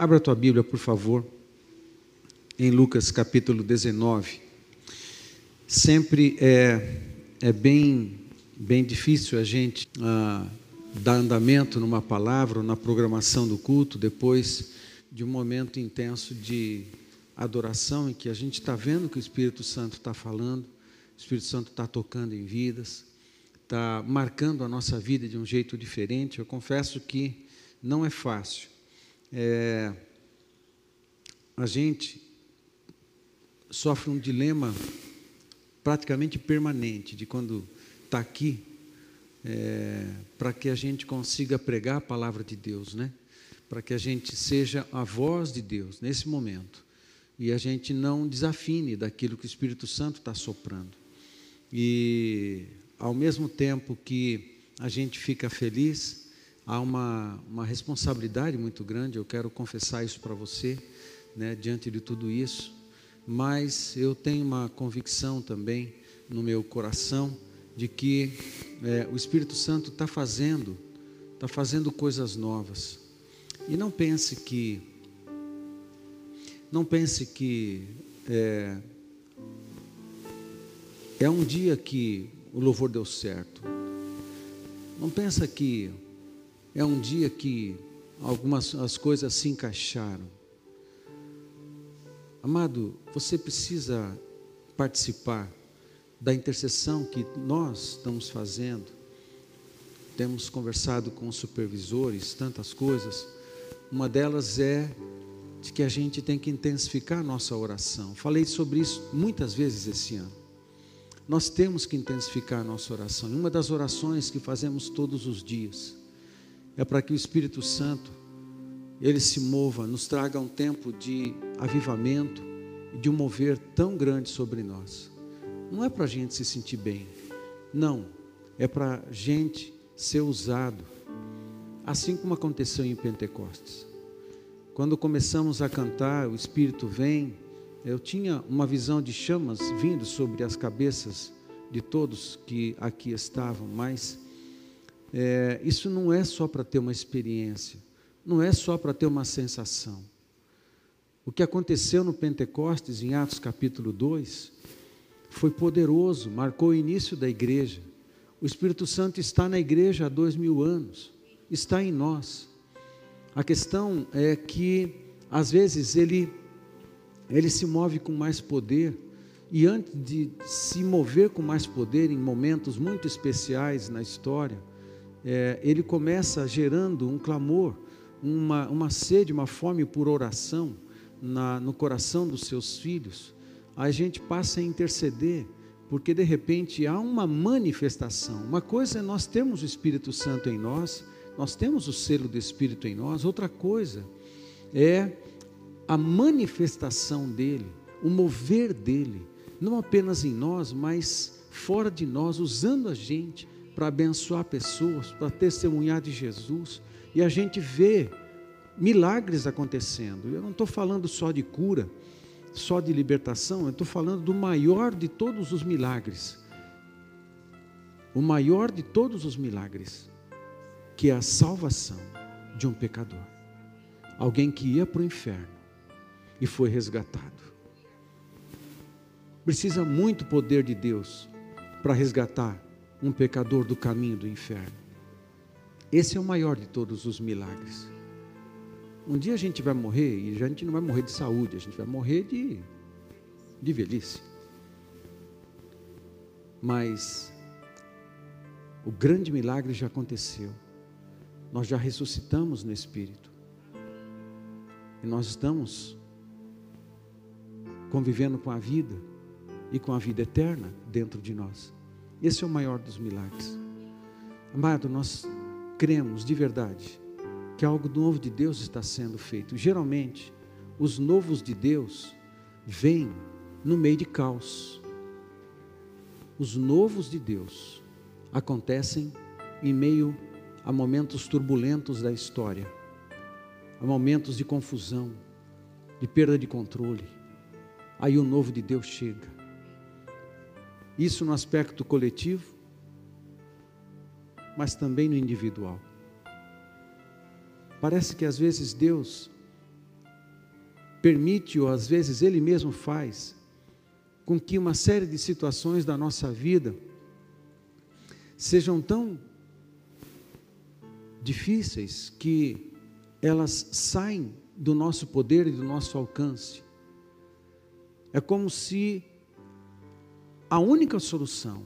Abra a tua Bíblia, por favor, em Lucas capítulo 19. Sempre é, é bem, bem difícil a gente ah, dar andamento numa palavra, na programação do culto, depois de um momento intenso de adoração, em que a gente está vendo que o Espírito Santo está falando, o Espírito Santo está tocando em vidas, está marcando a nossa vida de um jeito diferente. Eu confesso que não é fácil é, a gente sofre um dilema praticamente permanente de quando está aqui, é, para que a gente consiga pregar a palavra de Deus, né? Para que a gente seja a voz de Deus nesse momento e a gente não desafine daquilo que o Espírito Santo está soprando. E ao mesmo tempo que a gente fica feliz, há uma, uma responsabilidade muito grande, eu quero confessar isso para você, né, diante de tudo isso, mas eu tenho uma convicção também no meu coração de que é, o Espírito Santo está fazendo, está fazendo coisas novas. E não pense que, não pense que é, é um dia que o louvor deu certo. Não pensa que é um dia que algumas as coisas se encaixaram. Amado, você precisa participar da intercessão que nós estamos fazendo. Temos conversado com os supervisores, tantas coisas. Uma delas é de que a gente tem que intensificar a nossa oração. Falei sobre isso muitas vezes esse ano. Nós temos que intensificar a nossa oração. E uma das orações que fazemos todos os dias é para que o Espírito Santo ele se mova, nos traga um tempo de avivamento e de um mover tão grande sobre nós. Não é para a gente se sentir bem, não, é para a gente ser usado, assim como aconteceu em Pentecostes. Quando começamos a cantar, o Espírito vem, eu tinha uma visão de chamas vindo sobre as cabeças de todos que aqui estavam, mas é, isso não é só para ter uma experiência, não é só para ter uma sensação. O que aconteceu no Pentecostes, em Atos capítulo 2, foi poderoso, marcou o início da igreja. O Espírito Santo está na igreja há dois mil anos, está em nós. A questão é que, às vezes, ele, ele se move com mais poder, e antes de se mover com mais poder em momentos muito especiais na história, é, ele começa gerando um clamor, uma, uma sede, uma fome por oração na, no coração dos seus filhos, a gente passa a interceder, porque de repente há uma manifestação. Uma coisa é nós temos o Espírito Santo em nós, nós temos o selo do Espírito em nós, outra coisa é a manifestação dele, o mover dele, não apenas em nós, mas fora de nós, usando a gente para abençoar pessoas, para testemunhar de Jesus, e a gente vê milagres acontecendo. Eu não estou falando só de cura, só de libertação, eu estou falando do maior de todos os milagres. O maior de todos os milagres, que é a salvação de um pecador. Alguém que ia para o inferno e foi resgatado. Precisa muito poder de Deus para resgatar um pecador do caminho do inferno. Esse é o maior de todos os milagres. Um dia a gente vai morrer, e a gente não vai morrer de saúde, a gente vai morrer de, de velhice. Mas o grande milagre já aconteceu. Nós já ressuscitamos no Espírito. E nós estamos convivendo com a vida e com a vida eterna dentro de nós. Esse é o maior dos milagres. Amado, nós cremos de verdade que algo novo de Deus está sendo feito. Geralmente, os novos de Deus vêm no meio de caos. Os novos de Deus acontecem em meio a momentos turbulentos da história, a momentos de confusão, de perda de controle. Aí o novo de Deus chega isso no aspecto coletivo, mas também no individual. Parece que às vezes Deus permite, ou às vezes Ele mesmo faz, com que uma série de situações da nossa vida sejam tão difíceis que elas saem do nosso poder e do nosso alcance. É como se a única solução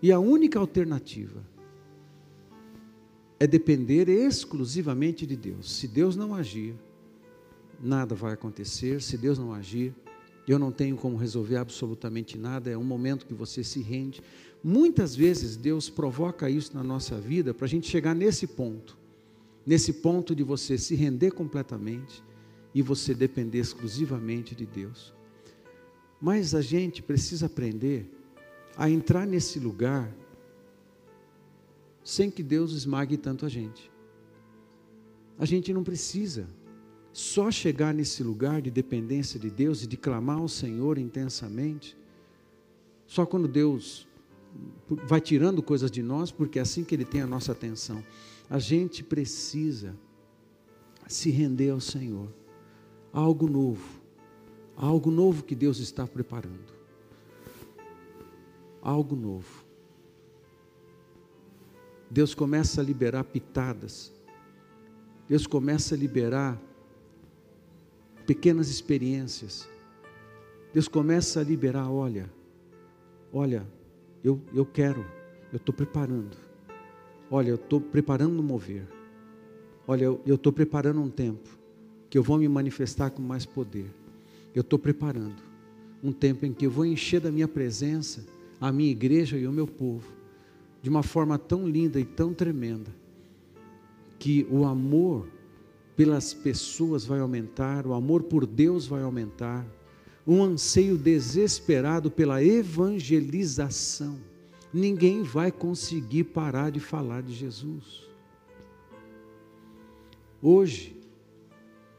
e a única alternativa é depender exclusivamente de Deus. Se Deus não agir, nada vai acontecer. Se Deus não agir, eu não tenho como resolver absolutamente nada. É um momento que você se rende. Muitas vezes Deus provoca isso na nossa vida para a gente chegar nesse ponto nesse ponto de você se render completamente e você depender exclusivamente de Deus. Mas a gente precisa aprender a entrar nesse lugar sem que Deus esmague tanto a gente. A gente não precisa só chegar nesse lugar de dependência de Deus e de clamar ao Senhor intensamente, só quando Deus vai tirando coisas de nós, porque é assim que Ele tem a nossa atenção. A gente precisa se render ao Senhor. Algo novo. Algo novo que Deus está preparando. Algo novo. Deus começa a liberar pitadas. Deus começa a liberar pequenas experiências. Deus começa a liberar, olha, olha, eu, eu quero, eu estou preparando. Olha, eu estou preparando um mover. Olha, eu estou preparando um tempo que eu vou me manifestar com mais poder. Eu estou preparando um tempo em que eu vou encher da minha presença a minha igreja e o meu povo de uma forma tão linda e tão tremenda que o amor pelas pessoas vai aumentar, o amor por Deus vai aumentar, um anseio desesperado pela evangelização ninguém vai conseguir parar de falar de Jesus. Hoje,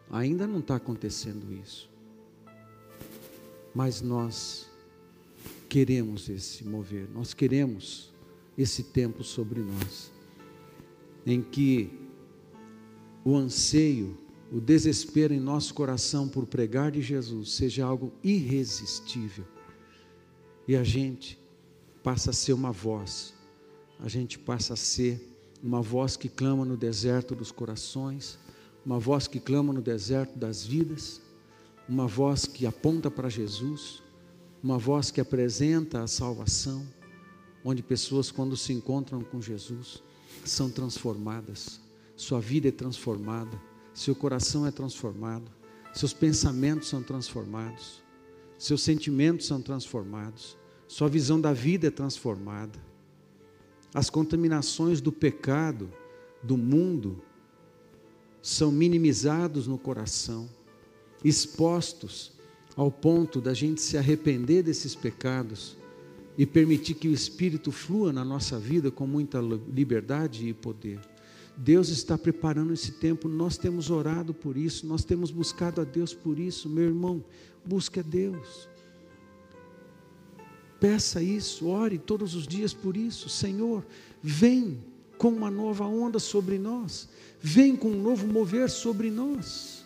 ainda não está acontecendo isso, mas nós queremos esse mover, nós queremos esse tempo sobre nós, em que o anseio, o desespero em nosso coração por pregar de Jesus seja algo irresistível. E a gente passa a ser uma voz, a gente passa a ser uma voz que clama no deserto dos corações, uma voz que clama no deserto das vidas, uma voz que aponta para Jesus, uma voz que apresenta a salvação, onde pessoas, quando se encontram com Jesus, são transformadas, sua vida é transformada, seu coração é transformado, seus pensamentos são transformados, seus sentimentos são transformados sua visão da vida é transformada. As contaminações do pecado, do mundo, são minimizados no coração, expostos ao ponto da gente se arrepender desses pecados e permitir que o Espírito flua na nossa vida com muita liberdade e poder. Deus está preparando esse tempo, nós temos orado por isso, nós temos buscado a Deus por isso, meu irmão, busque a Deus. Peça isso, ore todos os dias por isso. Senhor, vem com uma nova onda sobre nós, vem com um novo mover sobre nós.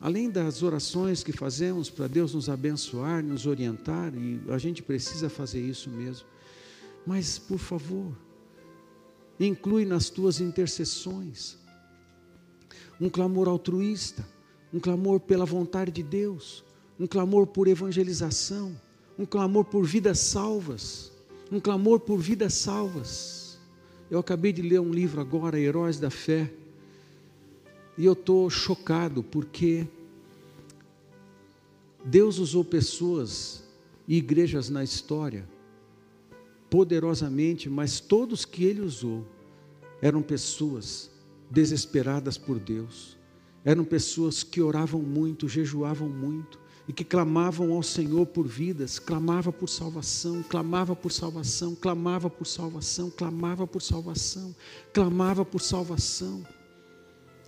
Além das orações que fazemos para Deus nos abençoar, nos orientar, e a gente precisa fazer isso mesmo, mas por favor, inclui nas tuas intercessões um clamor altruísta, um clamor pela vontade de Deus, um clamor por evangelização, um clamor por vidas salvas, um clamor por vidas salvas. Eu acabei de ler um livro agora, Heróis da Fé, e eu estou chocado porque Deus usou pessoas e igrejas na história poderosamente, mas todos que Ele usou eram pessoas desesperadas por Deus, eram pessoas que oravam muito, jejuavam muito, e que clamavam ao Senhor por vidas, clamava por salvação, clamava por salvação, clamava por salvação, clamava por salvação, clamava por salvação,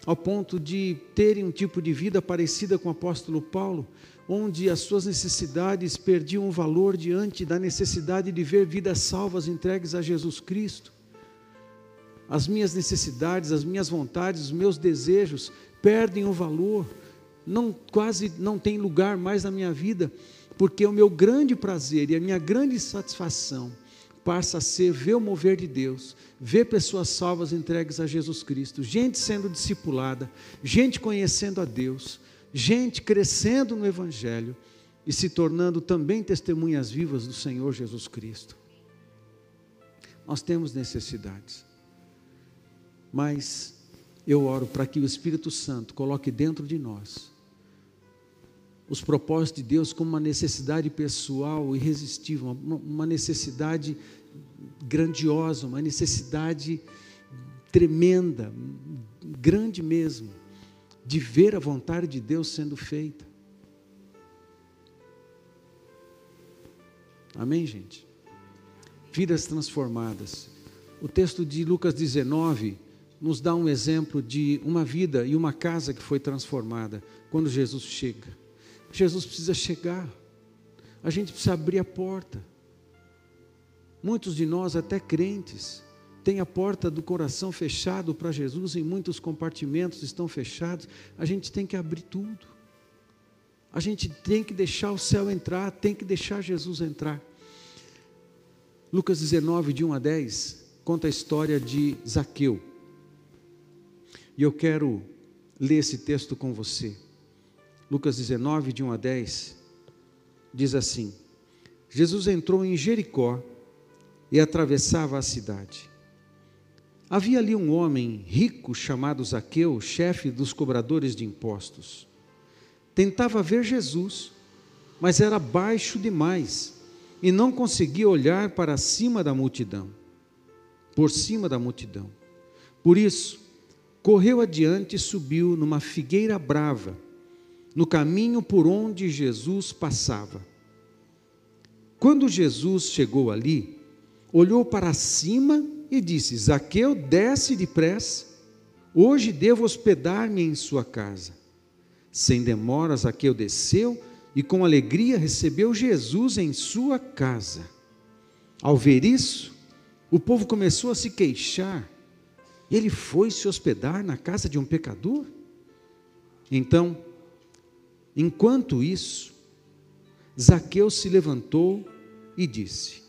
ao ponto de terem um tipo de vida parecida com o apóstolo Paulo, onde as suas necessidades perdiam o valor diante da necessidade de ver vidas salvas entregues a Jesus Cristo. as minhas necessidades, as minhas vontades, os meus desejos perdem o valor, não quase não tem lugar mais na minha vida, porque o meu grande prazer e a minha grande satisfação passa a ser ver o mover de Deus, ver pessoas salvas entregues a Jesus Cristo, gente sendo discipulada, gente conhecendo a Deus, gente crescendo no Evangelho e se tornando também testemunhas vivas do Senhor Jesus Cristo. Nós temos necessidades, mas eu oro para que o Espírito Santo coloque dentro de nós os propósitos de Deus como uma necessidade pessoal irresistível, uma, necessidade grandiosa, uma necessidade tremenda, grande mesmo, de ver a vontade de Deus sendo feita. Amém, gente? Vidas transformadas. O texto de Lucas 19 nos dá um exemplo de uma vida e uma casa que foi transformada quando Jesus chega. Jesus precisa chegar, a gente precisa abrir a porta. Muitos de nós, até crentes, têm a porta do coração fechado para Jesus, em muitos compartimentos estão fechados, a gente tem que abrir tudo. A gente tem que deixar o céu entrar, tem que deixar Jesus entrar. Lucas 19, de 1 a 10, conta a história de Zaqueu. E eu quero ler esse texto com você. Lucas 19, de 1 a 10, diz assim: Jesus entrou em Jericó e atravessava a cidade. Havia ali um homem rico chamado Zaqueu, chefe dos cobradores de impostos. Tentava ver Jesus, mas era baixo demais e não conseguia olhar para cima da multidão, por cima da multidão. Por isso, correu adiante e subiu numa figueira brava no caminho por onde Jesus passava. Quando Jesus chegou ali, olhou para cima e disse: Zaqueu, desce depressa, hoje devo hospedar-me em sua casa. Sem demora, Zaqueu desceu e com alegria recebeu Jesus em sua casa. Ao ver isso, o povo começou a se queixar. Ele foi se hospedar na casa de um pecador? Então, Enquanto isso, Zaqueu se levantou e disse: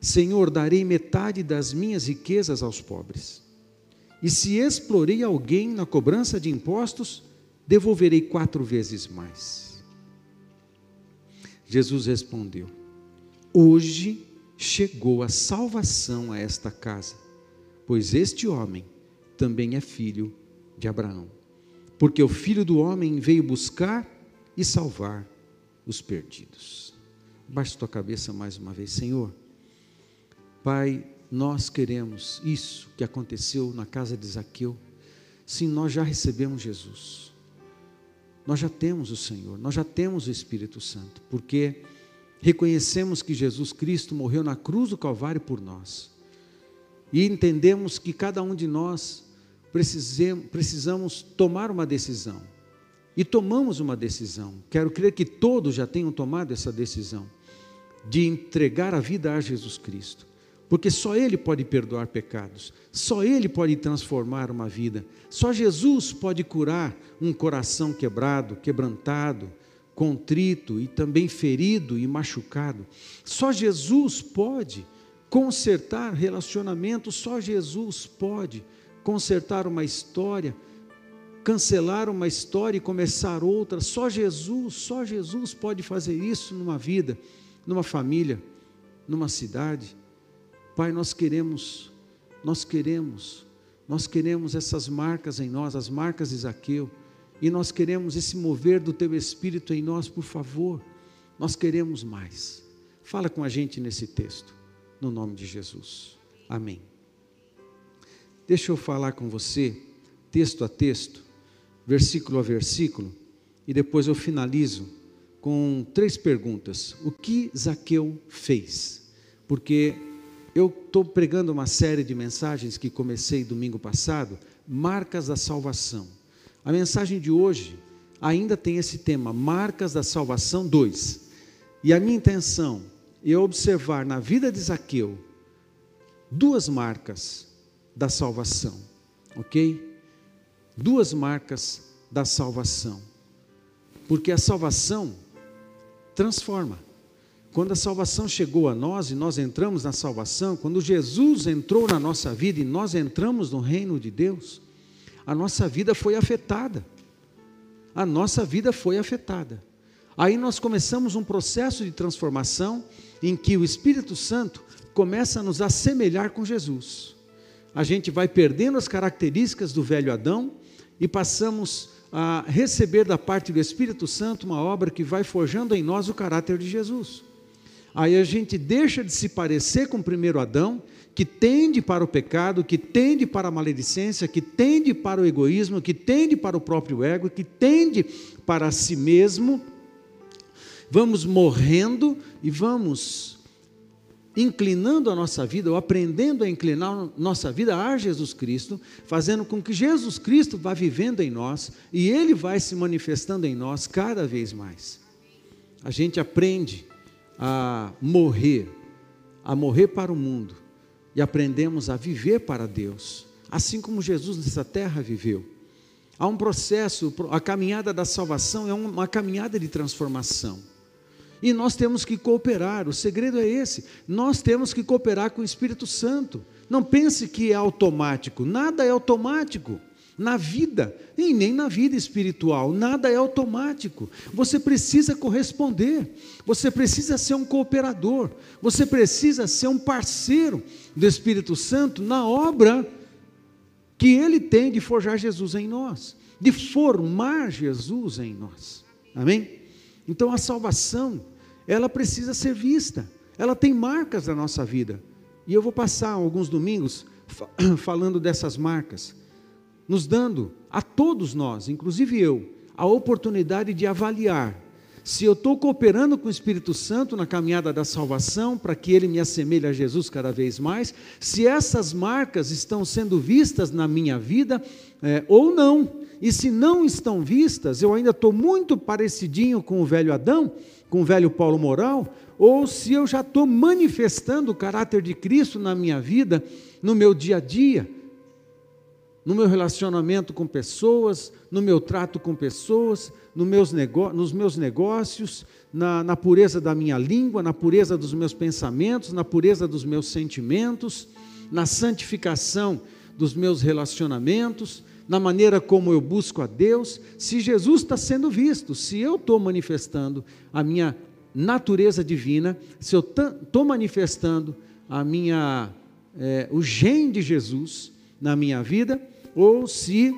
Senhor, darei metade das minhas riquezas aos pobres. E se explorei alguém na cobrança de impostos, devolverei quatro vezes mais. Jesus respondeu: Hoje chegou a salvação a esta casa, pois este homem também é filho de Abraão. Porque o filho do homem veio buscar e salvar os perdidos. Baixe tua cabeça mais uma vez, Senhor. Pai, nós queremos isso que aconteceu na casa de Zaqueu. Sim, nós já recebemos Jesus. Nós já temos o Senhor, nós já temos o Espírito Santo, porque reconhecemos que Jesus Cristo morreu na cruz do Calvário por nós. E entendemos que cada um de nós precisamos tomar uma decisão e tomamos uma decisão. Quero crer que todos já tenham tomado essa decisão de entregar a vida a Jesus Cristo, porque só Ele pode perdoar pecados, só Ele pode transformar uma vida, só Jesus pode curar um coração quebrado, quebrantado, contrito e também ferido e machucado. Só Jesus pode consertar relacionamentos, só Jesus pode consertar uma história cancelar uma história e começar outra. Só Jesus, só Jesus pode fazer isso numa vida, numa família, numa cidade. Pai, nós queremos, nós queremos, nós queremos essas marcas em nós, as marcas de Zaqueu, e nós queremos esse mover do Teu Espírito em nós, por favor. Nós queremos mais. Fala com a gente nesse texto, no nome de Jesus. Amém. Deixa eu falar com você, texto a texto, versículo a versículo, e depois eu finalizo com três perguntas. O que Zaqueu fez? Porque eu estou pregando uma série de mensagens que comecei domingo passado, marcas da salvação. A mensagem de hoje ainda tem esse tema, marcas da salvação 2. E a minha intenção é observar na vida de Zaqueu duas marcas da salvação, ok? Duas marcas da salvação, porque a salvação transforma. Quando a salvação chegou a nós e nós entramos na salvação, quando Jesus entrou na nossa vida e nós entramos no reino de Deus, a nossa vida foi afetada. A nossa vida foi afetada. Aí nós começamos um processo de transformação em que o Espírito Santo começa a nos assemelhar com Jesus. A gente vai perdendo as características do velho Adão e passamos a receber da parte do Espírito Santo uma obra que vai forjando em nós o caráter de Jesus. Aí a gente deixa de se parecer com o primeiro Adão, que tende para o pecado, que tende para a maledicência, que tende para o egoísmo, que tende para o próprio ego, que tende para si mesmo. Vamos morrendo e vamos inclinando a nossa vida, ou aprendendo a inclinar nossa vida a Jesus Cristo, fazendo com que Jesus Cristo vá vivendo em nós e Ele vai se manifestando em nós cada vez mais. A gente aprende a morrer, a morrer para o mundo e aprendemos a viver para Deus, assim como Jesus nessa terra viveu. Há um processo, a caminhada da salvação é uma caminhada de transformação. E nós temos que cooperar, o segredo é esse. Nós temos que cooperar com o Espírito Santo. Não pense que é automático, nada é automático na vida, e nem na vida espiritual, nada é automático. Você precisa corresponder, você precisa ser um cooperador, você precisa ser um parceiro do Espírito Santo na obra que ele tem de forjar Jesus em nós, de formar Jesus em nós. Amém? Então a salvação, ela precisa ser vista, ela tem marcas na nossa vida. E eu vou passar alguns domingos falando dessas marcas nos dando a todos nós, inclusive eu, a oportunidade de avaliar se eu estou cooperando com o Espírito Santo na caminhada da salvação, para que ele me assemelhe a Jesus cada vez mais, se essas marcas estão sendo vistas na minha vida é, ou não. E se não estão vistas, eu ainda estou muito parecidinho com o velho Adão, com o velho Paulo Moral, ou se eu já estou manifestando o caráter de Cristo na minha vida, no meu dia a dia no meu relacionamento com pessoas, no meu trato com pessoas, meus nos meus negócios, na, na pureza da minha língua, na pureza dos meus pensamentos, na pureza dos meus sentimentos, na santificação dos meus relacionamentos, na maneira como eu busco a Deus, se Jesus está sendo visto, se eu estou manifestando a minha natureza divina, se eu estou manifestando a minha, é, o gen de Jesus na minha vida, ou se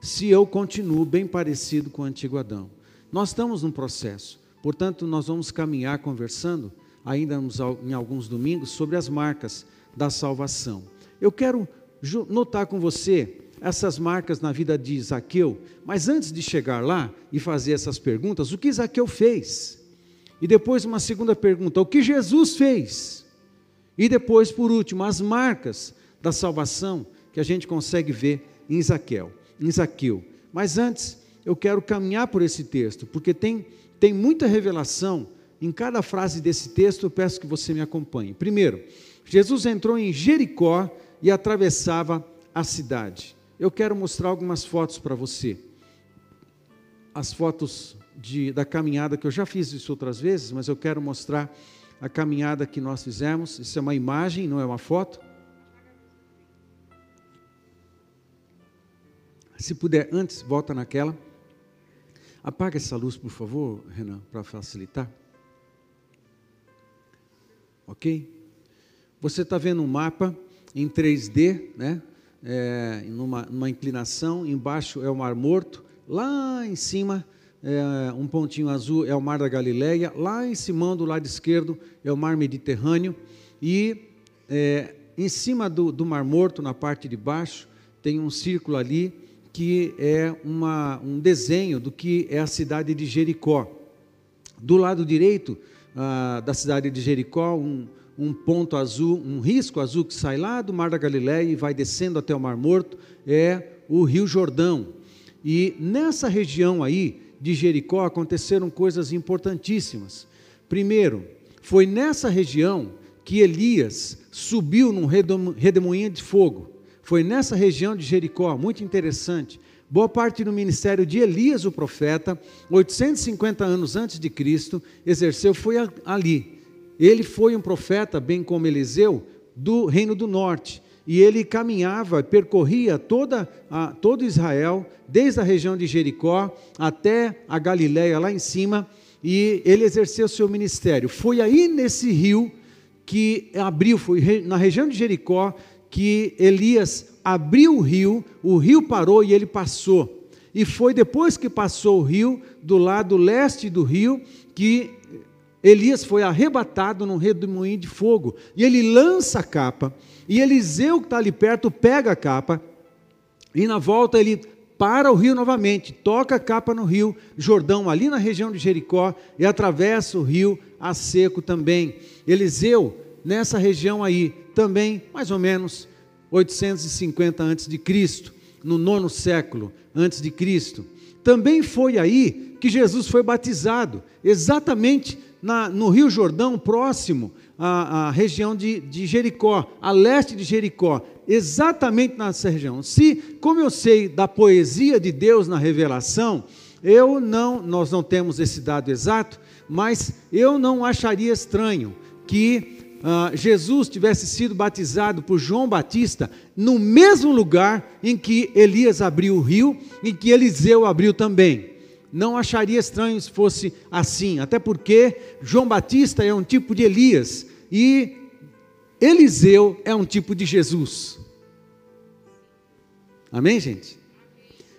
se eu continuo bem parecido com o antigo Adão. Nós estamos num processo, portanto, nós vamos caminhar conversando, ainda em alguns domingos, sobre as marcas da salvação. Eu quero notar com você essas marcas na vida de Zaqueu, mas antes de chegar lá e fazer essas perguntas, o que Zaqueu fez? E depois uma segunda pergunta, o que Jesus fez? E depois, por último, as marcas da salvação que a gente consegue ver em Zaqueu, em Zaqueu. Mas antes, eu quero caminhar por esse texto, porque tem, tem muita revelação em cada frase desse texto, eu peço que você me acompanhe. Primeiro, Jesus entrou em Jericó e atravessava a cidade. Eu quero mostrar algumas fotos para você. As fotos de, da caminhada, que eu já fiz isso outras vezes, mas eu quero mostrar a caminhada que nós fizemos. Isso é uma imagem, não é uma foto. Se puder, antes, volta naquela. Apaga essa luz, por favor, Renan, para facilitar. Ok? Você está vendo um mapa em 3D, né? É, numa, numa inclinação, embaixo é o Mar Morto, lá em cima é, um pontinho azul é o Mar da Galileia, lá em cima do lado esquerdo é o Mar Mediterrâneo, e é, em cima do, do Mar Morto, na parte de baixo, tem um círculo ali que é uma, um desenho do que é a cidade de Jericó. Do lado direito ah, da cidade de Jericó, um, um ponto azul, um risco azul que sai lá do Mar da Galileia e vai descendo até o Mar Morto, é o Rio Jordão. E nessa região aí de Jericó aconteceram coisas importantíssimas. Primeiro, foi nessa região que Elias subiu num redemoinho de fogo. Foi nessa região de Jericó, muito interessante. Boa parte do ministério de Elias, o profeta, 850 anos antes de Cristo, exerceu foi ali. Ele foi um profeta, bem como Eliseu, do reino do norte. E ele caminhava, percorria toda a, todo Israel, desde a região de Jericó até a Galiléia lá em cima, e ele exerceu seu ministério. Foi aí nesse rio que abriu, foi na região de Jericó, que Elias abriu o rio, o rio parou e ele passou. E foi depois que passou o rio, do lado leste do rio, que Elias foi arrebatado num redemoinho de fogo. E ele lança a capa, e Eliseu, que está ali perto, pega a capa, e na volta ele para o rio novamente, toca a capa no rio Jordão, ali na região de Jericó, e atravessa o rio a seco também. Eliseu, nessa região aí, também, mais ou menos 850 a.C., no nono século antes de Cristo. Também foi aí que Jesus foi batizado, exatamente na, no Rio Jordão, próximo à, à região de, de, Jericó, a leste de Jericó, exatamente nessa região. Se, como eu sei da poesia de Deus na revelação, eu não, nós não temos esse dado exato, mas eu não acharia estranho que Uh, Jesus tivesse sido batizado por João Batista no mesmo lugar em que Elias abriu o rio, em que Eliseu abriu também não acharia estranho se fosse assim, até porque João Batista é um tipo de Elias e Eliseu é um tipo de Jesus. Amém, gente?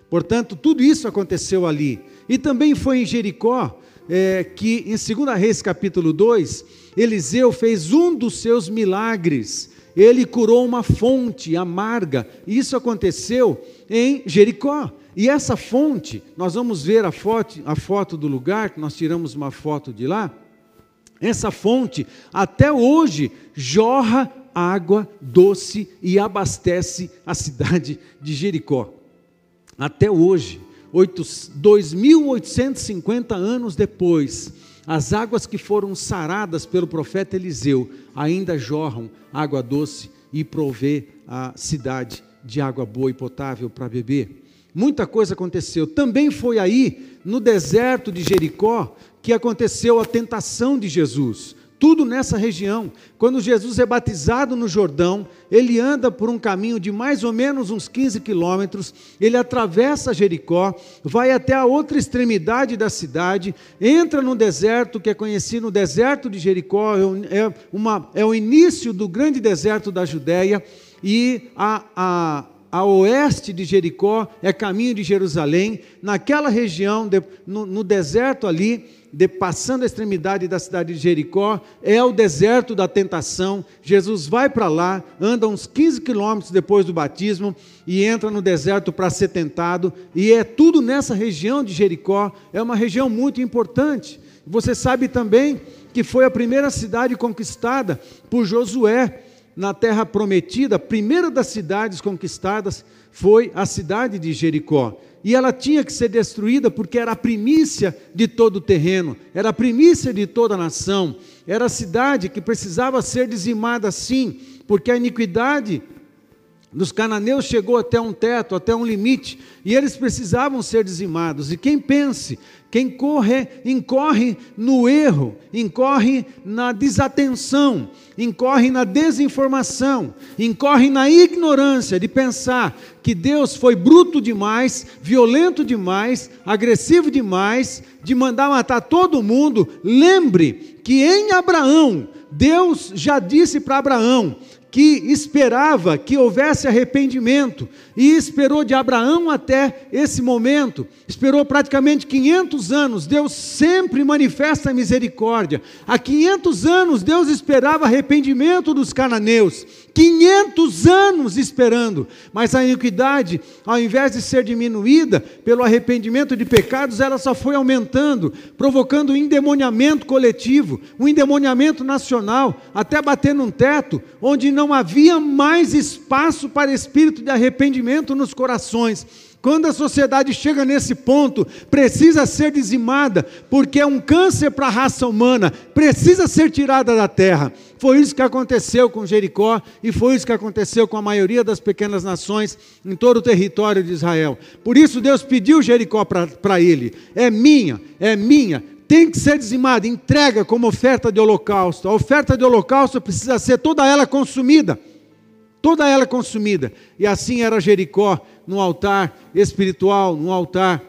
Portanto, tudo isso aconteceu ali. E também foi em Jericó é, que, em 2 Reis capítulo 2, Eliseu fez um dos seus milagres. Ele curou uma fonte amarga. E isso aconteceu em Jericó. E essa fonte, nós vamos ver a foto, a foto do lugar, que nós tiramos uma foto de lá. Essa fonte, até hoje, jorra água doce e abastece a cidade de Jericó. Até hoje, 2.850 anos depois, as águas que foram saradas pelo profeta Eliseu ainda jorram água doce e provê a cidade de água boa e potável para beber. Muita coisa aconteceu. Também foi aí, no deserto de Jericó, que aconteceu a tentação de Jesus. Tudo nessa região. Quando Jesus é batizado no Jordão, ele anda por um caminho de mais ou menos uns 15 quilômetros, ele atravessa Jericó, vai até a outra extremidade da cidade, entra no deserto, que é conhecido no deserto de Jericó, é, é uma, é o início do grande deserto da Judéia, e a, a a oeste de Jericó é caminho de Jerusalém, naquela região, de, no, no, deserto ali, de, passando a extremidade da cidade de Jericó, é o deserto da tentação. Jesus vai para lá, anda uns 15 quilômetros depois do batismo e entra no deserto para ser tentado, e é tudo nessa região de Jericó, é uma região muito importante. Você sabe também que foi a primeira cidade conquistada por Josué na terra prometida, a primeira das cidades conquistadas foi a cidade de Jericó. E ela tinha que ser destruída porque era a primícia de todo o terreno, era a primícia de toda a nação, era a cidade que precisava ser dizimada sim, porque a iniquidade dos cananeus chegou até um teto, até um limite, e eles precisavam ser dizimados. E quem pense, quem corre, incorre no erro, incorre na desatenção, incorre na desinformação, incorre na ignorância de pensar que Deus foi bruto demais, violento demais, agressivo demais, de mandar matar todo mundo. Lembre que em Abraão, Deus já disse para Abraão: que esperava que houvesse arrependimento e esperou de Abraão até esse momento, esperou praticamente 500 anos. Deus sempre manifesta misericórdia. Há 500 anos Deus esperava arrependimento dos cananeus. 500 anos esperando, mas a iniquidade, ao invés de ser diminuída pelo arrependimento de pecados, ela só foi aumentando, provocando um endemoniamento coletivo, um endemoniamento nacional, até bater num teto onde não havia mais espaço para espírito de arrependimento nos corações. Quando a sociedade chega nesse ponto, precisa ser dizimada, porque é um câncer para a raça humana, precisa ser tirada da terra. Foi isso que aconteceu com Jericó e foi isso que aconteceu com a maioria das pequenas nações em todo o território de Israel. Por isso Deus pediu Jericó para ele: é minha, é minha, tem que ser dizimada, entrega como oferta de holocausto. A oferta de holocausto precisa ser toda ela consumida. Toda ela consumida. E assim era Jericó, no altar espiritual, no altar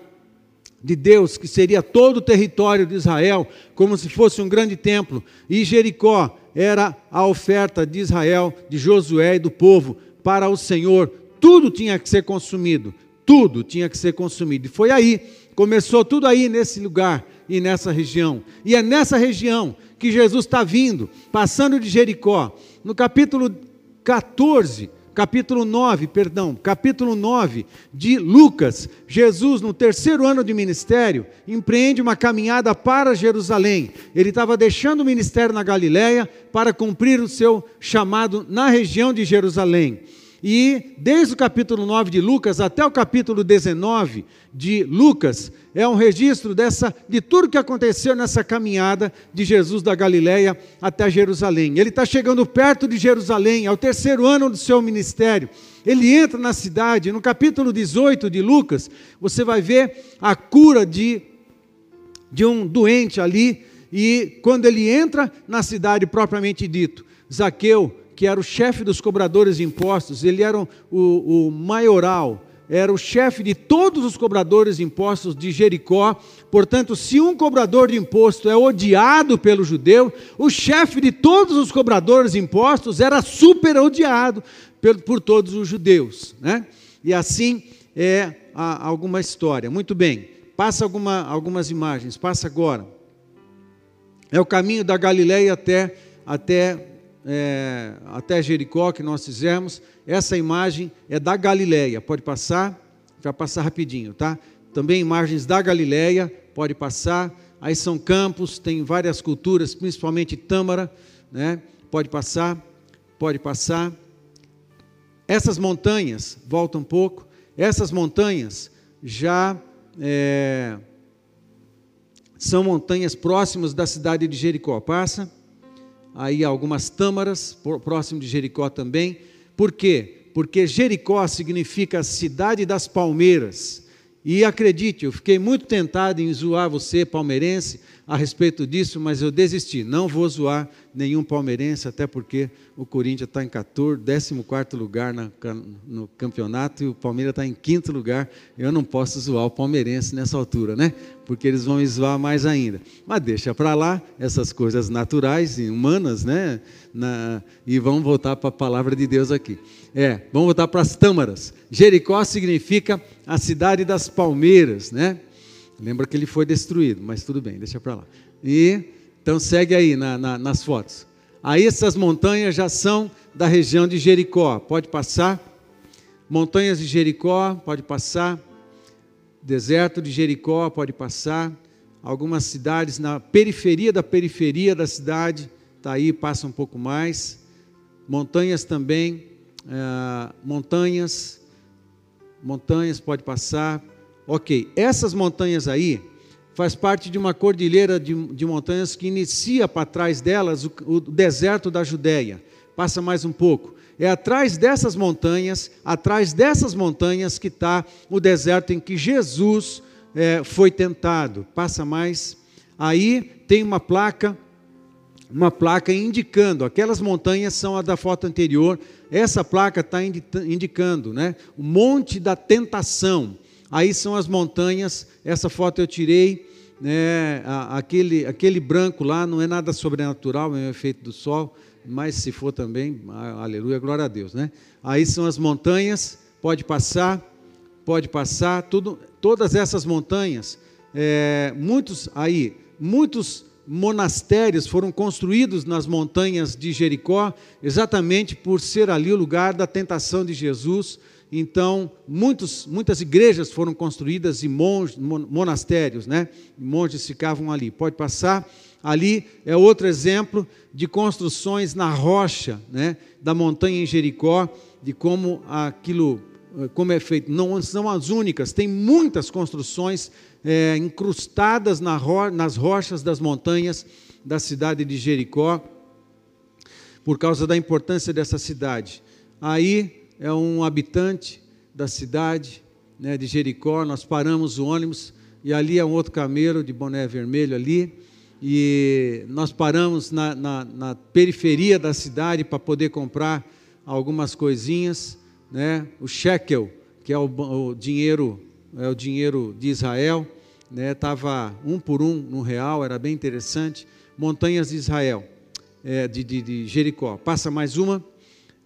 de Deus, que seria todo o território de Israel, como se fosse um grande templo. E Jericó era a oferta de Israel, de Josué e do povo para o Senhor. Tudo tinha que ser consumido. Tudo tinha que ser consumido. E foi aí, começou tudo aí nesse lugar e nessa região. E é nessa região que Jesus está vindo, passando de Jericó. No capítulo 14, capítulo 9, perdão, capítulo 9 de Lucas, Jesus, no terceiro ano de ministério, empreende uma caminhada para Jerusalém. Ele estava deixando o ministério na Galiléia para cumprir o seu chamado na região de Jerusalém. E desde o capítulo 9 de Lucas até o capítulo 19 de Lucas, é um registro dessa, de tudo que aconteceu nessa caminhada de Jesus da Galileia até Jerusalém. Ele está chegando perto de Jerusalém, é o terceiro ano do seu ministério. Ele entra na cidade, no capítulo 18 de Lucas, você vai ver a cura de, de um doente ali, e quando ele entra na cidade propriamente dito, Zaqueu que era o chefe dos cobradores de impostos, ele era o, o maioral, era o chefe de todos os cobradores de impostos de Jericó. Portanto, se um cobrador de imposto é odiado pelo judeu, o chefe de todos os cobradores de impostos era super odiado por, todos os judeus. Né? E assim é a, alguma história. Muito bem, passa alguma, algumas imagens, passa agora. É o caminho da Galileia até, até é, até Jericó que nós fizemos, essa imagem é da Galileia. Pode passar? Vai passar rapidinho, tá? Também imagens da Galileia, pode passar. Aí são campos, tem várias culturas, principalmente Tâmara, né? Pode passar, pode passar. Essas montanhas, volta um pouco, essas montanhas já é, são montanhas próximas da cidade de Jericó. Passa aí algumas tâmaras, próximo de Jericó também. Por quê? Porque Jericó significa cidade das palmeiras. E acredite, eu fiquei muito tentado em zoar você, palmeirense, a respeito disso, mas eu desisti. Não vou zoar nenhum palmeirense, até porque o Corinthians está em 14, 14 lugar na, no campeonato e o Palmeiras está em quinto lugar. Eu não posso zoar o palmeirense nessa altura, né? Porque eles vão zoar mais ainda. Mas deixa para lá essas coisas naturais e humanas, né? Na, e vamos voltar para a palavra de Deus aqui. É, vamos voltar para as tâmaras. Jericó significa a cidade das palmeiras, né? Lembra que ele foi destruído, mas tudo bem, deixa para lá. E então segue aí na, na, nas fotos. Aí essas montanhas já são da região de Jericó. Pode passar. Montanhas de Jericó, pode passar. Deserto de Jericó, pode passar. Algumas cidades na periferia da periferia da cidade, está aí, passa um pouco mais. Montanhas também, é, montanhas, montanhas pode passar. Ok, essas montanhas aí faz parte de uma cordilheira de, de montanhas que inicia para trás delas o, o deserto da Judéia. Passa mais um pouco. É atrás dessas montanhas, atrás dessas montanhas que está o deserto em que Jesus é, foi tentado. Passa mais. Aí tem uma placa, uma placa indicando, aquelas montanhas são a da foto anterior. Essa placa está indicando, né? O Monte da Tentação. Aí são as montanhas, essa foto eu tirei, né, aquele, aquele branco lá não é nada sobrenatural, é um efeito do sol, mas se for também, aleluia, glória a Deus, né? Aí são as montanhas, pode passar, pode passar, tudo, todas essas montanhas, é, muitos aí, muitos monastérios foram construídos nas montanhas de Jericó, exatamente por ser ali o lugar da tentação de Jesus, então, muitos, muitas igrejas foram construídas e monges, monastérios, né? Monges ficavam ali. Pode passar. Ali é outro exemplo de construções na rocha, né? Da montanha em Jericó, de como aquilo, eh, como é feito. Não são as únicas. Tem muitas construções é, incrustadas na ro nas rochas das montanhas da cidade de Jericó. por causa da importância dessa cidade. Aí é um habitante da cidade né, de Jericó, nós paramos o ônibus e ali é um outro cameiro de boné vermelho ali, e nós paramos na, na, na periferia da cidade para poder comprar algumas coisinhas, né? O shekel, que é o, o dinheiro é o dinheiro de Israel, né? Tava um por um no real, era bem interessante. Montanhas de Israel, é, de, de, de, Jericó. Passa mais uma.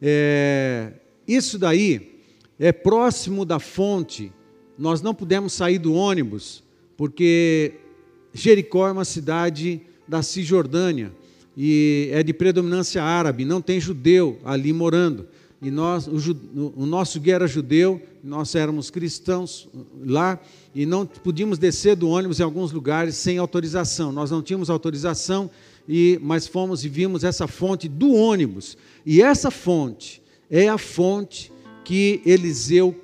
É, isso daí é próximo da fonte. Nós não pudemos sair do ônibus porque Jericó é uma cidade da Cisjordânia e é de predominância árabe, não tem judeu ali morando. E nós, o, o, nosso guia era judeu, nós éramos cristãos lá e não podíamos descer do ônibus em alguns lugares sem autorização. Nós não tínhamos autorização, e mas fomos e vimos essa fonte do ônibus. E essa fonte é a fonte que Eliseu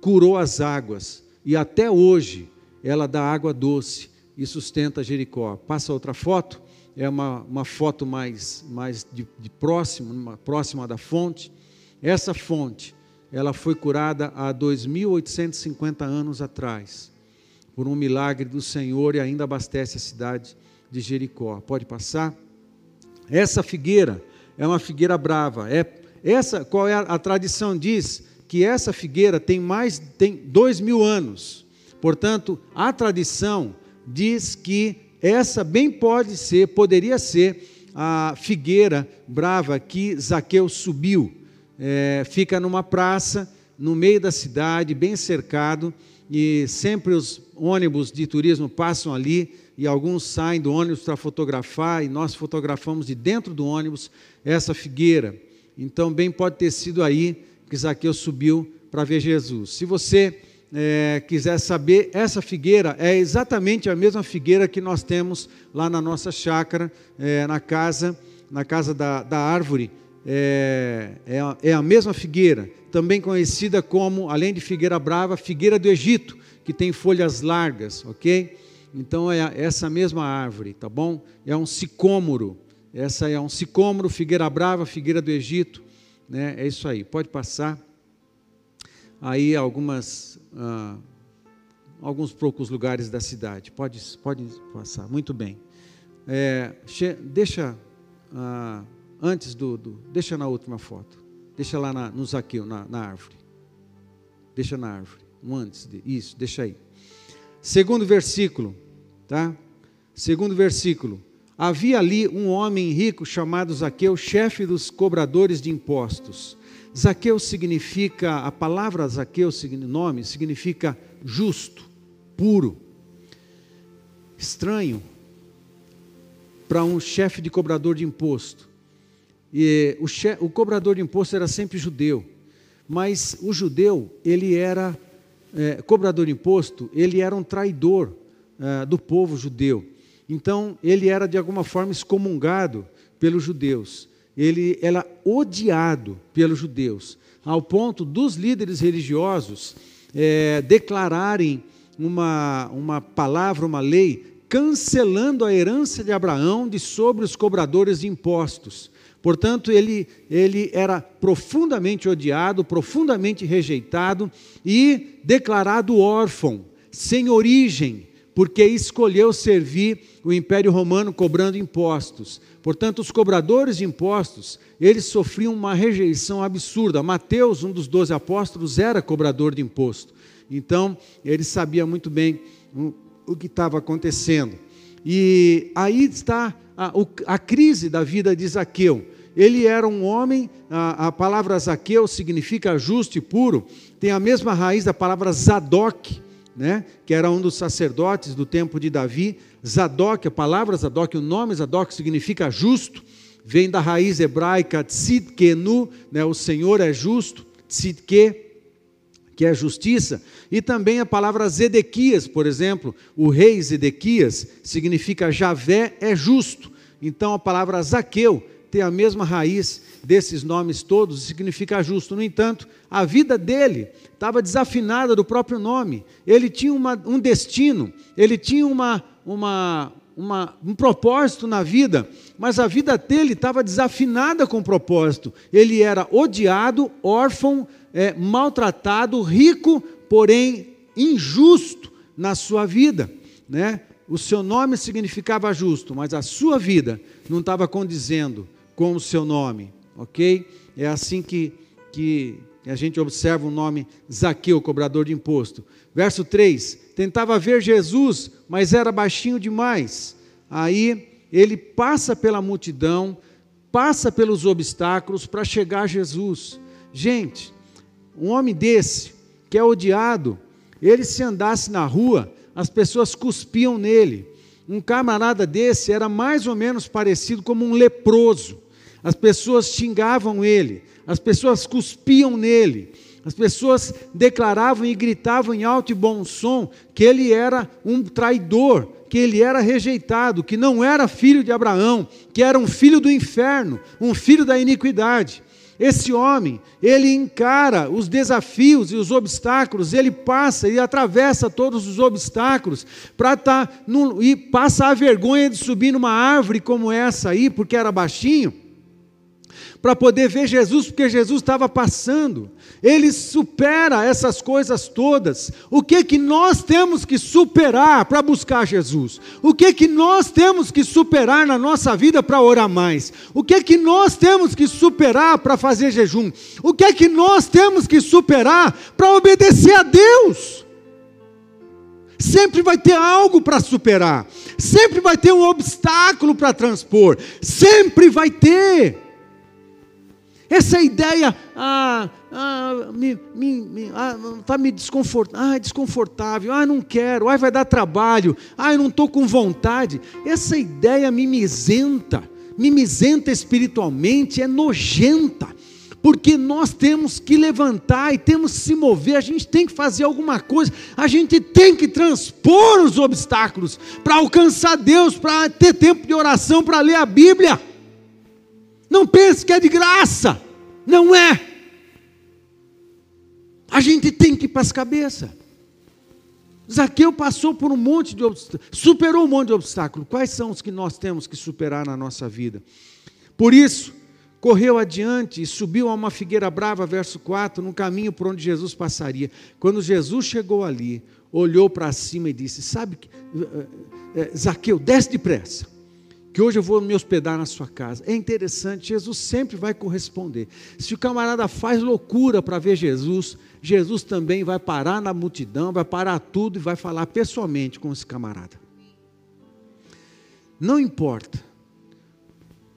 curou as águas. E até hoje ela dá água doce e sustenta Jericó. Passa outra foto, é uma, uma foto mais, mais de, de próximo, uma, próxima da fonte. Essa fonte, ela foi curada há 2.850 anos atrás, por um milagre do Senhor e ainda abastece a cidade de Jericó. Pode passar? Essa figueira é uma figueira brava. É essa, qual é a, a tradição diz que essa figueira tem mais tem dois mil anos. Portanto, a tradição diz que essa bem pode ser, poderia ser a figueira brava que Zaqueu subiu. É, fica numa praça, no meio da cidade, bem cercado, e sempre os ônibus de turismo passam ali, e alguns saem do ônibus para fotografar, e nós fotografamos de dentro do ônibus essa figueira. Então, bem pode ter sido aí que Zaqueu subiu para ver Jesus. Se você é, quiser saber, essa figueira é exatamente a mesma figueira que nós temos lá na nossa chácara, é, na casa, na casa da, da árvore. É, é, a, é mesma figueira, também conhecida como, além de figueira brava, figueira do Egito, que tem folhas largas, ok? Então é essa mesma árvore, tá bom? É um sicômoro. Essa é um sicômoro, figueira brava, figueira do Egito, né? É isso aí. Pode passar aí algumas, ah, alguns poucos lugares da cidade. Pode, pode passar, muito bem. É, deixa, ah, antes do, do, deixa na última foto, deixa lá na, no Zaqueu, na, na árvore. Deixa na árvore, um antes, de, isso, deixa aí. Segundo versículo, tá? Segundo versículo. Havia ali um homem rico chamado Zaqueu, chefe dos cobradores de impostos. Zaqueu significa, a palavra Zaqueu, nome, significa justo, puro. Estranho para um chefe de cobrador de imposto. E o, o, cobrador de imposto era sempre judeu, mas o judeu, ele era, é, cobrador de imposto, ele era um traidor é, do povo judeu. Então, ele era de alguma forma excomungado pelos judeus ele era odiado pelos judeus, ao ponto dos líderes religiosos é, declararem uma, uma palavra, uma lei, cancelando a herança de Abraão de sobre os cobradores de impostos. Portanto, ele, ele era profundamente odiado, profundamente rejeitado e declarado órfão, sem origem, porque escolheu servir o Império Romano cobrando impostos. Portanto, os cobradores de impostos, eles sofriam uma rejeição absurda. Mateus, um dos doze apóstolos, era cobrador de imposto. Então, ele sabia muito bem o, que estava acontecendo. E aí está a, a, crise da vida de Zaqueu. Ele era um homem, a, a palavra Zaqueu significa justo e puro, tem a mesma raiz da palavra Zadok, né, que era um dos sacerdotes do tempo de Davi. Zadok, a palavra Zadok, o nome Zadok significa justo, vem da raiz hebraica tzidkenu, né, o Senhor é justo, tzidke, que é justiça, e também a palavra Zedequias, por exemplo, o rei Zedequias significa Javé é justo. Então a palavra Zaqueu tem a mesma raiz desses nomes todos, significa justo. No entanto, a vida dele estava desafinada do próprio nome. Ele tinha uma, um destino, ele tinha uma, uma, uma, um propósito na vida, mas a vida dele estava desafinada com o propósito. Ele era odiado, órfão, é, maltratado, rico, porém injusto na sua vida. Né? O seu nome significava justo, mas a sua vida não estava condizendo com o seu nome, ok? É assim que, que a gente observa o nome Zaqueu, cobrador de imposto. Verso 3: tentava ver Jesus, mas era baixinho demais. Aí ele passa pela multidão, passa pelos obstáculos para chegar a Jesus. Gente, um homem desse, que é odiado, ele se andasse na rua, as pessoas cuspiam nele. Um camarada desse era mais ou menos parecido como um leproso. As pessoas xingavam ele, as pessoas cuspiam nele, as pessoas declaravam e gritavam em alto e bom som que ele era um traidor, que ele era rejeitado, que não era filho de Abraão, que era um filho do inferno, um filho da iniquidade. Esse homem, ele encara os desafios e os obstáculos, ele passa e atravessa todos os obstáculos para tá e passa a vergonha de subir numa árvore como essa aí, porque era baixinho para poder ver Jesus, porque Jesus estava passando. Ele supera essas coisas todas. O que que nós temos que superar para buscar Jesus? O que que nós temos que superar na nossa vida para orar mais? O que que nós temos que superar para fazer jejum? O que que nós temos que superar para obedecer a Deus? Sempre vai ter algo para superar, sempre vai ter um obstáculo para transpor, sempre vai ter. Essa ideia. Ah, ah, me, me, me, ah, tá me desconfortável, ah, desconfortável, ah, não quero, ah, vai dar trabalho, ah, eu não estou com vontade. Essa ideia mimizenta, mimizenta espiritualmente, é nojenta, porque nós temos que levantar e temos que se mover, a gente tem que fazer alguma coisa, a gente tem que transpor os obstáculos para alcançar Deus, para ter tempo de oração, para ler a Bíblia. Não pense que é de graça. Não é. A gente tem que ir para as cabeças. Zaqueu passou por um monte de obstáculos, superou um monte de obstáculos. Quais são os que nós temos que superar na nossa vida? Por isso, correu adiante e subiu a uma figueira brava, verso 4, no caminho por onde Jesus passaria. Quando Jesus chegou ali, olhou para cima e disse: Sabe, eh, eh, Zaqueu, desce depressa que hoje eu vou me hospedar na sua casa. É interessante, Jesus sempre vai corresponder. Se o camarada faz loucura para ver Jesus, Jesus também vai parar na multidão, vai parar tudo e vai falar pessoalmente com esse camarada. Não importa,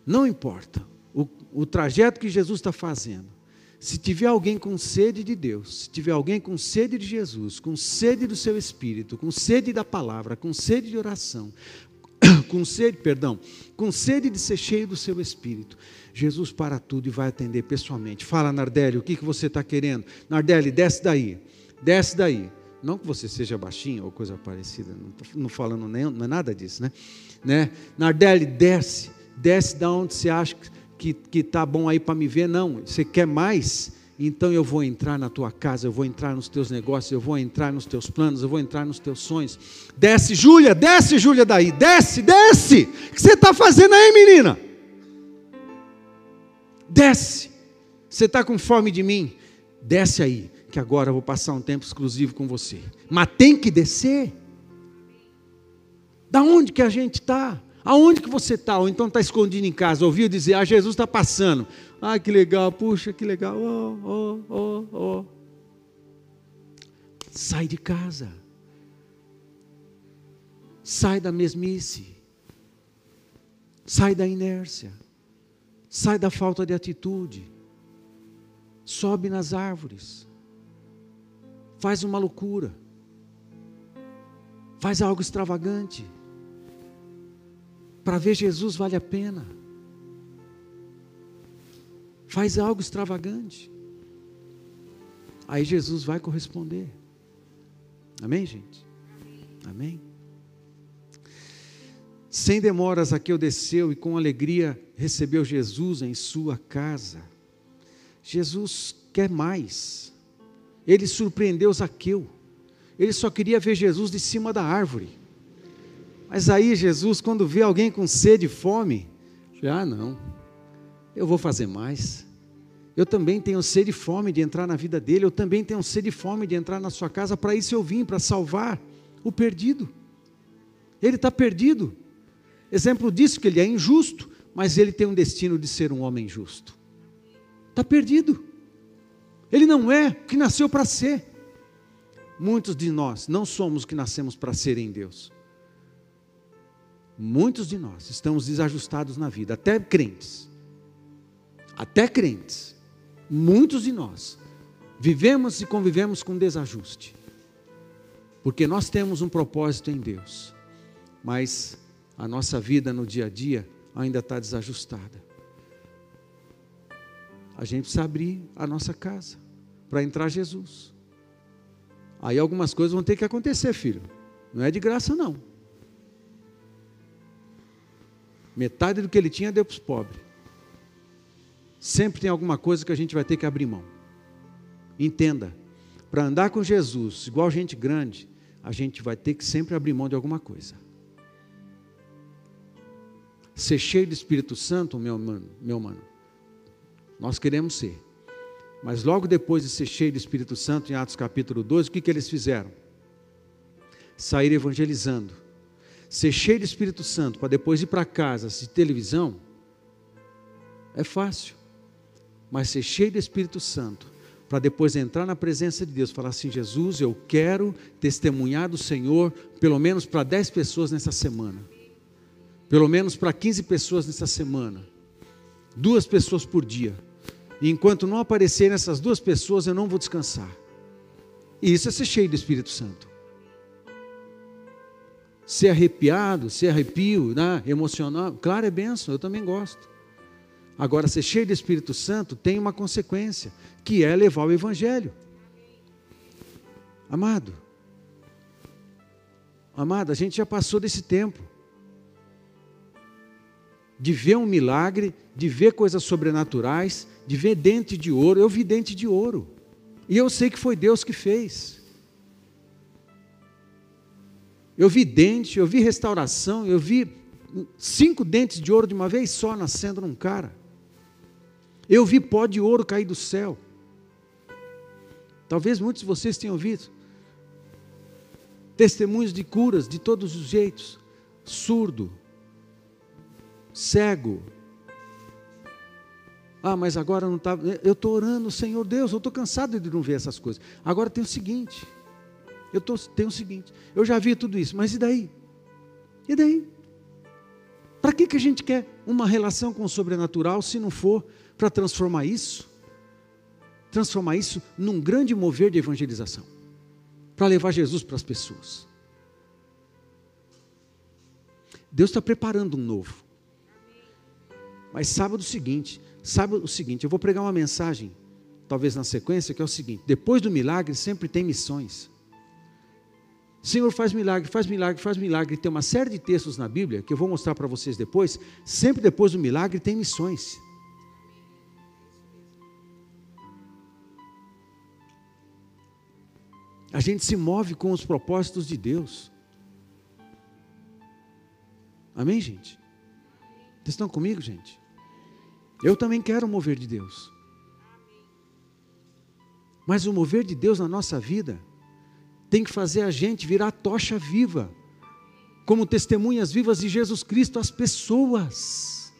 não importa o, o trajeto que Jesus está fazendo. Se tiver alguém com sede de Deus, se tiver alguém com sede de Jesus, com sede do seu espírito, com sede da palavra, com sede de oração, com sede, perdão, com sede de ser cheio do seu espírito. Jesus para tudo e vai atender pessoalmente. Fala, Nardelli, o que, que você está querendo? Nardelli, desce daí, desce daí. Não que você seja baixinho ou coisa parecida, não estou falando nem, não é nada disso, né? né? Nardelli, desce, desce da onde você acha que está bom aí para me ver. Não, você quer mais? Então eu vou entrar na tua casa, eu vou entrar nos teus negócios, eu vou entrar nos teus planos, eu vou entrar nos teus sonhos. Desce, Júlia, desce, Júlia, daí, desce, desce. O que você está fazendo aí, menina? Desce. Você está com fome de mim? Desce aí, que agora eu vou passar um tempo exclusivo com você. Mas tem que descer. Da onde que a gente está? Aonde que você está? Ou então está escondido em casa? Ouviu dizer, ah, Jesus está passando. Ah, que legal, puxa, que legal. Oh, oh, oh, oh. Sai de casa. Sai da mesmice. Sai da inércia. Sai da falta de atitude. Sobe nas árvores. Faz uma loucura. Faz algo extravagante. Para ver Jesus vale a pena. Faz algo extravagante. Aí Jesus vai corresponder. Amém, gente? Amém? Sem demoras, Zaqueu desceu e com alegria recebeu Jesus em sua casa. Jesus quer mais. Ele surpreendeu Zaqueu. Ele só queria ver Jesus de cima da árvore. Mas aí Jesus, quando vê alguém com sede e fome, ah, não, eu vou fazer mais. Eu também tenho sede e fome de entrar na vida dele, eu também tenho sede e fome de entrar na sua casa, para isso eu vim, para salvar o perdido. Ele está perdido. Exemplo disso que ele é injusto, mas ele tem um destino de ser um homem justo. Está perdido. Ele não é o que nasceu para ser. Muitos de nós não somos o que nascemos para ser em Deus. Muitos de nós estamos desajustados na vida, até crentes. Até crentes. Muitos de nós vivemos e convivemos com desajuste. Porque nós temos um propósito em Deus, mas a nossa vida no dia a dia ainda está desajustada. A gente precisa abrir a nossa casa para entrar Jesus. Aí algumas coisas vão ter que acontecer, filho. Não é de graça, não. Metade do que ele tinha deu para os pobres. Sempre tem alguma coisa que a gente vai ter que abrir mão. Entenda, para andar com Jesus, igual gente grande, a gente vai ter que sempre abrir mão de alguma coisa. Ser cheio do Espírito Santo, meu mano, meu mano, nós queremos ser. Mas logo depois de ser cheio do Espírito Santo, em Atos capítulo 12, o que, que eles fizeram? Sair evangelizando ser cheio do Espírito Santo para depois ir para casa assistir televisão, é fácil. Mas ser cheio do Espírito Santo para depois entrar na presença de Deus, falar assim: Jesus, eu quero testemunhar do Senhor, pelo menos para 10 pessoas nessa semana, pelo menos para 15 pessoas nessa semana, duas pessoas por dia. E enquanto não aparecerem essas duas pessoas, eu não vou descansar. E isso é ser cheio do Espírito Santo ser arrepiado, ser arrepio, né? emocional, claro, é benção, eu também gosto. Agora, ser cheio do Espírito Santo tem uma consequência, que é levar o Evangelho. Amado, amado, a gente já passou desse tempo de ver um milagre, de ver coisas sobrenaturais, de ver dente de ouro. Eu vi dente de ouro, e eu sei que foi Deus que fez. Eu vi dente, eu vi restauração, eu vi cinco dentes de ouro de uma vez só nascendo num cara. Eu vi pó de ouro cair do céu. Talvez muitos de vocês tenham visto testemunhos de curas de todos os jeitos: surdo, cego. Ah, mas agora não está. Eu estou orando, Senhor Deus, eu estou cansado de não ver essas coisas. Agora tem o seguinte: eu tô, tenho o seguinte: eu já vi tudo isso, mas e daí? E daí? Para que, que a gente quer uma relação com o sobrenatural se não for para transformar isso? Transformar isso num grande mover de evangelização para levar Jesus para as pessoas. Deus está preparando um novo. Mas sábado seguinte, sábado o seguinte, eu vou pregar uma mensagem, talvez na sequência, que é o seguinte: depois do milagre sempre tem missões. Senhor, faz milagre, faz milagre, faz milagre. Tem uma série de textos na Bíblia que eu vou mostrar para vocês depois. Sempre depois do milagre tem missões. A gente se move com os propósitos de Deus. Amém, gente? Vocês estão comigo, gente? Eu também quero mover de Deus. Mas o mover de Deus na nossa vida tem que fazer a gente virar tocha viva, como testemunhas vivas de Jesus Cristo às pessoas.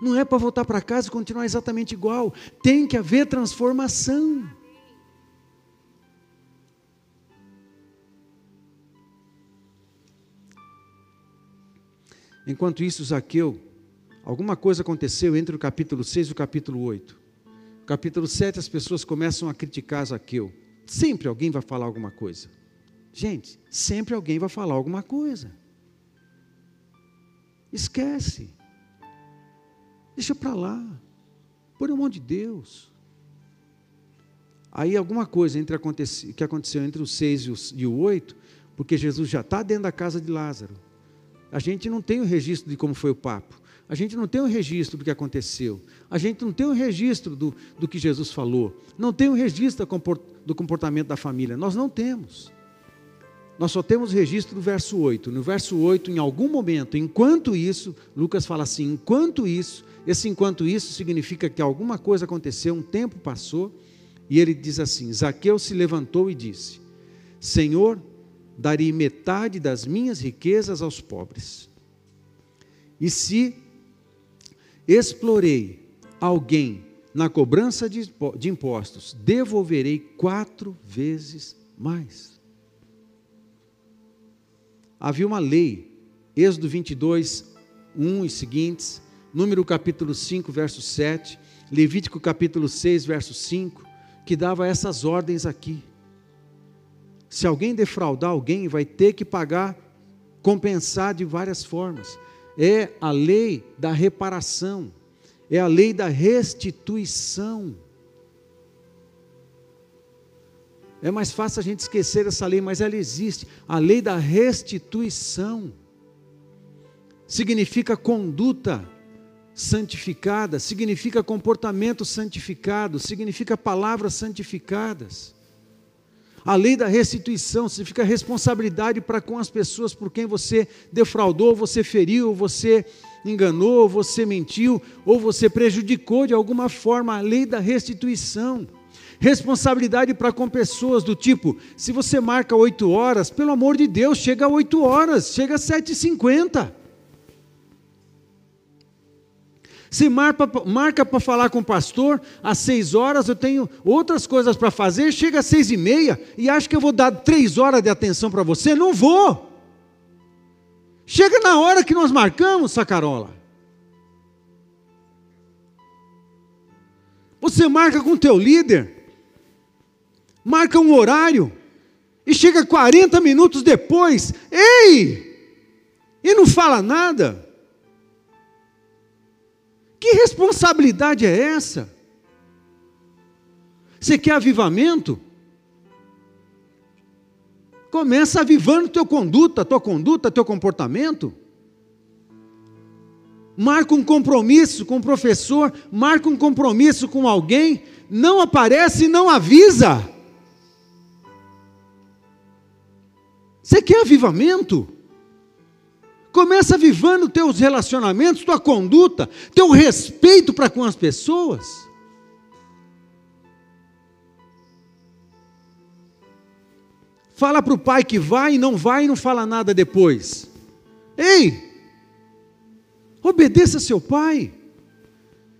Não é para voltar para casa e continuar exatamente igual, tem que haver transformação. Enquanto isso, Zaqueu, alguma coisa aconteceu entre o capítulo 6 e o capítulo 8. No capítulo 7, as pessoas começam a criticar Zaqueu. Sempre alguém vai falar alguma coisa. Gente, sempre alguém vai falar alguma coisa. Esquece. Deixa para lá. Por amor de Deus. Aí alguma coisa entre que aconteceu entre os seis e o oito, porque Jesus já está dentro da casa de Lázaro. A gente não tem o registro de como foi o papo. A gente não tem um registro do que aconteceu. A gente não tem um registro do, do que Jesus falou. Não tem um registro do comportamento da família. Nós não temos. nós só temos registro do verso 8. No verso 8, em algum momento, enquanto isso, Lucas fala assim: enquanto isso, esse enquanto isso significa que alguma coisa aconteceu, um tempo passou, e ele diz assim: Zaqueu se levantou e disse: Senhor, darei metade das minhas riquezas aos pobres. E se explorei alguém na cobrança de impostos, devolverei quatro vezes mais. Havia uma lei, Êxodo 22, 1 e seguintes, Número capítulo 5, verso 7, Levítico capítulo 6, verso 5, que dava essas ordens aqui. Se alguém defraudar alguém, vai ter que pagar, compensar de várias formas. É a lei da reparação, é a lei da restituição. É mais fácil a gente esquecer essa lei, mas ela existe. A lei da restituição significa conduta santificada, significa comportamento santificado, significa palavras santificadas. A lei da restituição significa responsabilidade para com as pessoas por quem você defraudou, você feriu, você enganou, você mentiu ou você prejudicou de alguma forma. A lei da restituição responsabilidade para com pessoas do tipo, se você marca 8 horas, pelo amor de Deus, chega a 8 horas, chega a 7h50. Se marca para falar com o pastor, às seis horas eu tenho outras coisas para fazer, chega às seis e meia e acha que eu vou dar três horas de atenção para você? Não vou. Chega na hora que nós marcamos, Sacarola. Você marca com o teu líder, marca um horário, e chega 40 minutos depois, ei! E não fala nada. Que responsabilidade é essa? Você quer avivamento? Começa avivando tua conduta, tua conduta, teu comportamento. Marca um compromisso com o professor, marca um compromisso com alguém, não aparece e não avisa. Você quer avivamento? Começa vivendo teus relacionamentos, tua conduta, teu respeito para com as pessoas. Fala para o pai que vai e não vai e não fala nada depois. Ei, obedeça seu pai.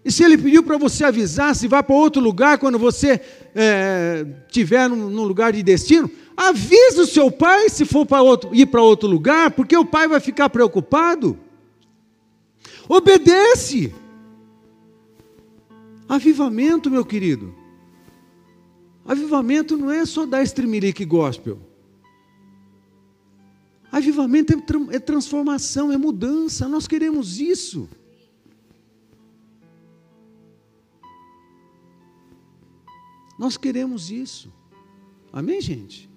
E se ele pediu para você avisar, se vai para outro lugar quando você é, tiver num, num lugar de destino, Avisa o seu pai se for para outro, ir para outro lugar, porque o pai vai ficar preocupado. Obedece. Avivamento, meu querido. Avivamento não é só dar streameric gospel. Avivamento é, é transformação, é mudança. Nós queremos isso. Nós queremos isso. Amém, gente?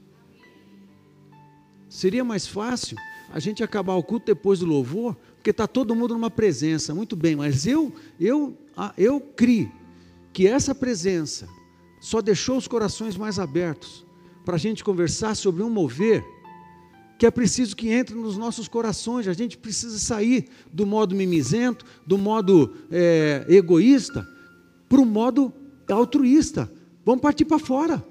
Seria mais fácil a gente acabar o culto depois do louvor, porque está todo mundo numa presença, muito bem, mas eu, eu, eu criei que essa presença só deixou os corações mais abertos para a gente conversar sobre um mover que é preciso que entre nos nossos corações. A gente precisa sair do modo mimizento, do modo é, egoísta, para o modo altruísta. Vamos partir para fora,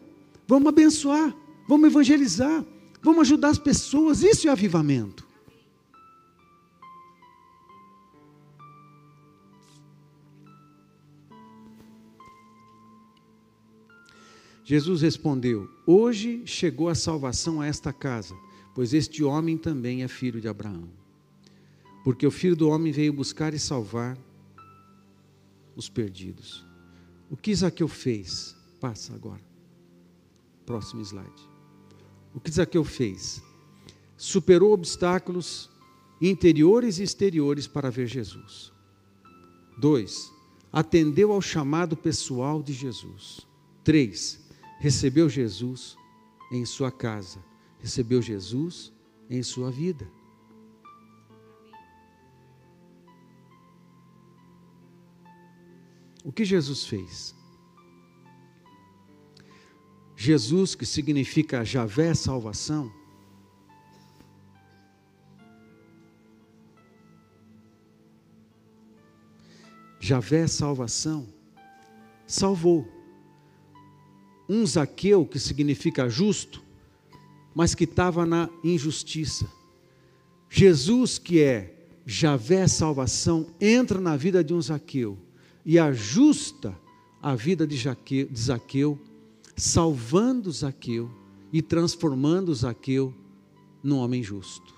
vamos abençoar, vamos evangelizar. Vamos ajudar as pessoas, isso é avivamento. Jesus respondeu: Hoje chegou a salvação a esta casa, pois este homem também é filho de Abraão. Porque o filho do homem veio buscar e salvar os perdidos. O que Zaqueu fez? Passa agora. Próximo slide. O que Zaqueu fez? Superou obstáculos interiores e exteriores para ver Jesus. Dois, atendeu ao chamado pessoal de Jesus. Três, recebeu Jesus em sua casa, recebeu Jesus em sua vida. O que Jesus fez? Jesus, que significa Javé salvação, Javé salvação, salvou um Zaqueu, que significa justo, mas que estava na injustiça. Jesus, que é Javé salvação, entra na vida de um Zaqueu e ajusta a vida de Zaqueu salvando Zaqueu e transformando Zaqueu num homem justo.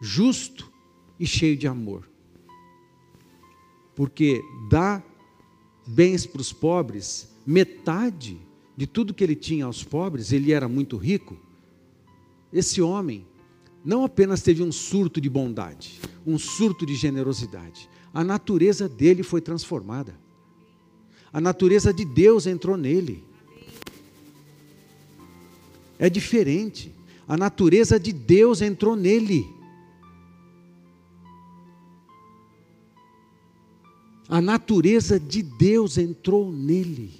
Justo e cheio de amor. Porque dá bens para os pobres, metade de tudo que ele tinha aos pobres, ele era muito rico. Esse homem não apenas teve um surto de bondade, um surto de generosidade, a natureza dele foi transformada. A natureza de Deus entrou nele. É diferente. A natureza de Deus entrou nele. A natureza de Deus entrou nele.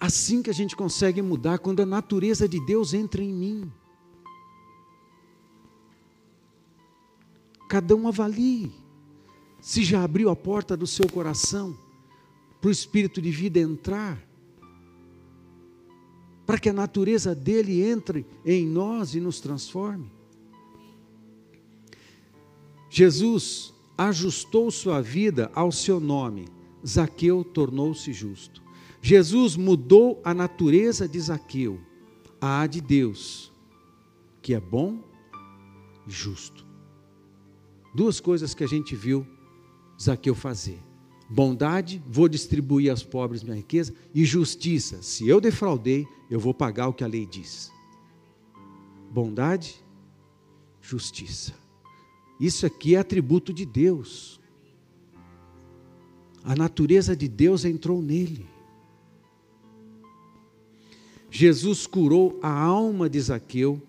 Assim que a gente consegue mudar, quando a natureza de Deus entra em mim. Cada um avalie se já abriu a porta do seu coração para o espírito de vida entrar, para que a natureza dele entre em nós e nos transforme. Jesus ajustou sua vida ao seu nome, Zaqueu tornou-se justo. Jesus mudou a natureza de Zaqueu, a de Deus, que é bom e justo. Duas coisas que a gente viu Zaqueu fazer: bondade, vou distribuir aos pobres minha riqueza, e justiça, se eu defraudei, eu vou pagar o que a lei diz. Bondade, justiça. Isso aqui é atributo de Deus. A natureza de Deus entrou nele. Jesus curou a alma de Zaqueu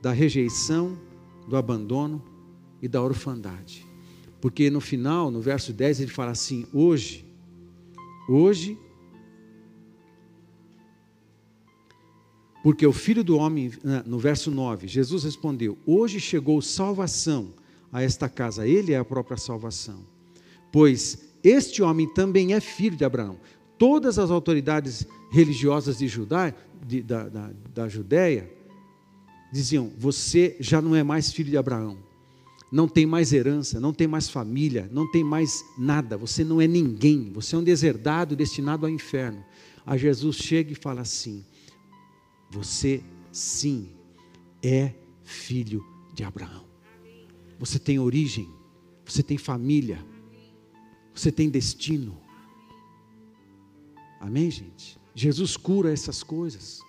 da rejeição, do abandono e da orfandade. Porque no final, no verso 10, ele fala assim: hoje, hoje, porque o filho do homem, no verso 9, Jesus respondeu: Hoje chegou salvação a esta casa, ele é a própria salvação, pois este homem também é filho de Abraão. Todas as autoridades religiosas de Judá, de, da, da, da Judéia, diziam: Você já não é mais filho de Abraão, não tem mais herança, não tem mais família, não tem mais nada, você não é ninguém, você é um deserdado destinado ao inferno. A Jesus chega e fala assim: Você sim é filho de Abraão. Você tem origem, você tem família, você tem destino. Amém, gente? Jesus cura essas coisas.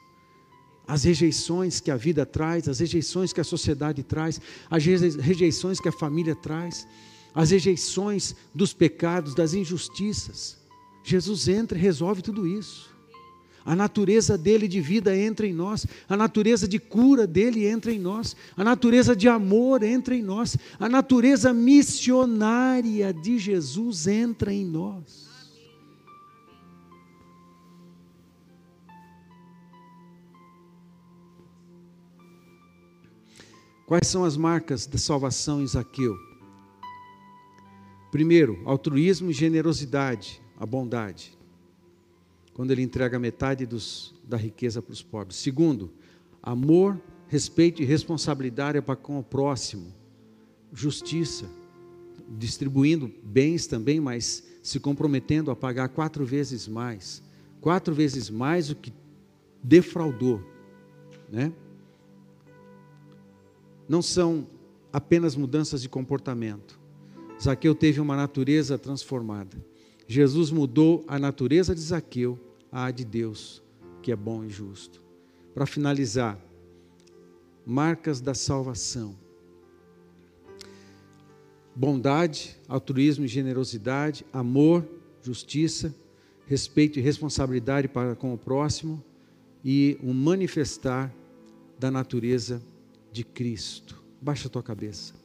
As rejeições que a vida traz, as rejeições que a sociedade traz, as rejeições que a família traz, as rejeições dos pecados, das injustiças. Jesus entra e resolve tudo isso. A natureza dele de vida entra em nós, a natureza de cura dele entra em nós, a natureza de amor entra em nós, a natureza missionária de Jesus entra em nós. Quais são as marcas da salvação em Zaqueu? Primeiro, altruísmo e generosidade, a bondade. Quando ele entrega metade dos, da riqueza para os pobres. Segundo, amor, respeito e responsabilidade para com o próximo. Justiça, distribuindo bens também, mas se comprometendo a pagar quatro vezes mais. Quatro vezes mais o que defraudou. Né? Não são apenas mudanças de comportamento. Zaqueu teve uma natureza transformada. Jesus mudou a natureza de Zaqueu à de Deus, que é bom e justo. Para finalizar, marcas da salvação: bondade, altruísmo e generosidade, amor, justiça, respeito e responsabilidade para com o próximo e um manifestar da natureza de Cristo. Baixa a tua cabeça.